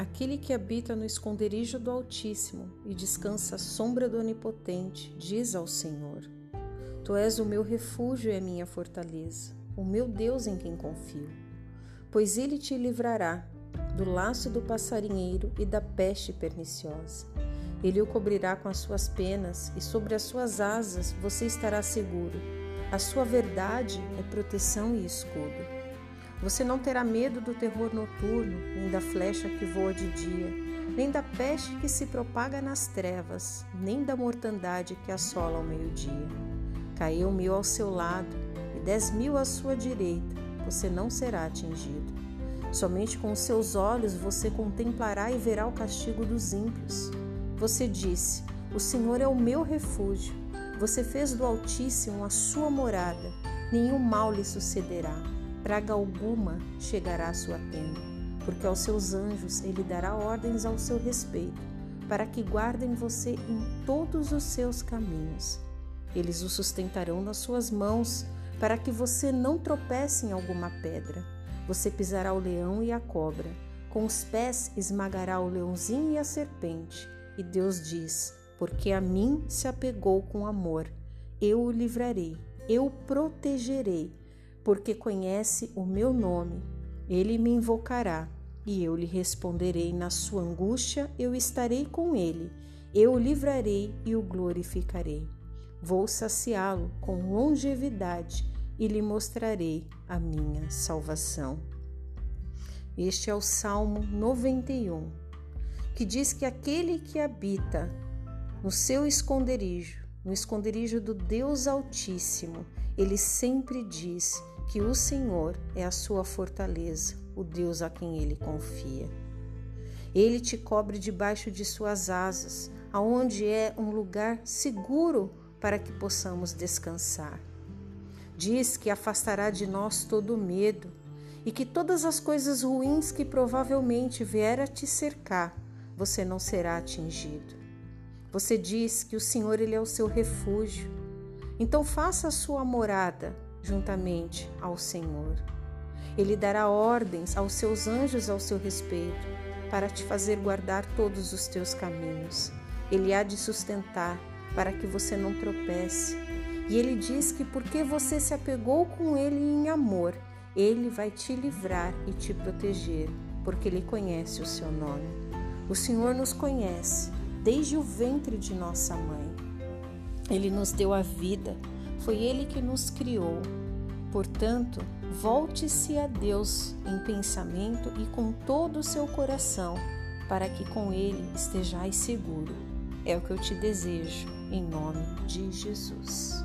Aquele que habita no esconderijo do Altíssimo e descansa à sombra do Onipotente, diz ao Senhor: Tu és o meu refúgio e a minha fortaleza, o meu Deus em quem confio. Pois ele te livrará do laço do passarinheiro e da peste perniciosa. Ele o cobrirá com as suas penas e sobre as suas asas você estará seguro. A sua verdade é proteção e escudo. Você não terá medo do terror noturno, nem da flecha que voa de dia, nem da peste que se propaga nas trevas, nem da mortandade que assola ao meio-dia. Caiu mil ao seu lado e dez mil à sua direita, você não será atingido. Somente com os seus olhos você contemplará e verá o castigo dos ímpios. Você disse: O Senhor é o meu refúgio. Você fez do Altíssimo a sua morada, nenhum mal lhe sucederá praga alguma chegará à sua tenda, porque aos seus anjos ele dará ordens ao seu respeito, para que guardem você em todos os seus caminhos. Eles o sustentarão nas suas mãos, para que você não tropece em alguma pedra. Você pisará o leão e a cobra, com os pés esmagará o leãozinho e a serpente. E Deus diz: Porque a mim se apegou com amor, eu o livrarei, eu o protegerei porque conhece o meu nome. Ele me invocará e eu lhe responderei na sua angústia, eu estarei com ele. Eu o livrarei e o glorificarei. Vou saciá-lo com longevidade e lhe mostrarei a minha salvação. Este é o Salmo 91, que diz que aquele que habita no seu esconderijo, no esconderijo do Deus Altíssimo, ele sempre diz que o Senhor é a sua fortaleza, o Deus a quem ele confia. Ele te cobre debaixo de suas asas, aonde é um lugar seguro para que possamos descansar. Diz que afastará de nós todo medo e que todas as coisas ruins que provavelmente vier a te cercar, você não será atingido. Você diz que o Senhor ele é o seu refúgio. Então faça a sua morada juntamente ao Senhor. Ele dará ordens aos seus anjos ao seu respeito, para te fazer guardar todos os teus caminhos. Ele há de sustentar para que você não tropece. E ele diz que porque você se apegou com ele em amor, ele vai te livrar e te proteger, porque ele conhece o seu nome. O Senhor nos conhece desde o ventre de nossa mãe. Ele nos deu a vida foi Ele que nos criou. Portanto, volte-se a Deus em pensamento e com todo o seu coração, para que com Ele estejais seguro. É o que eu te desejo, em nome de Jesus.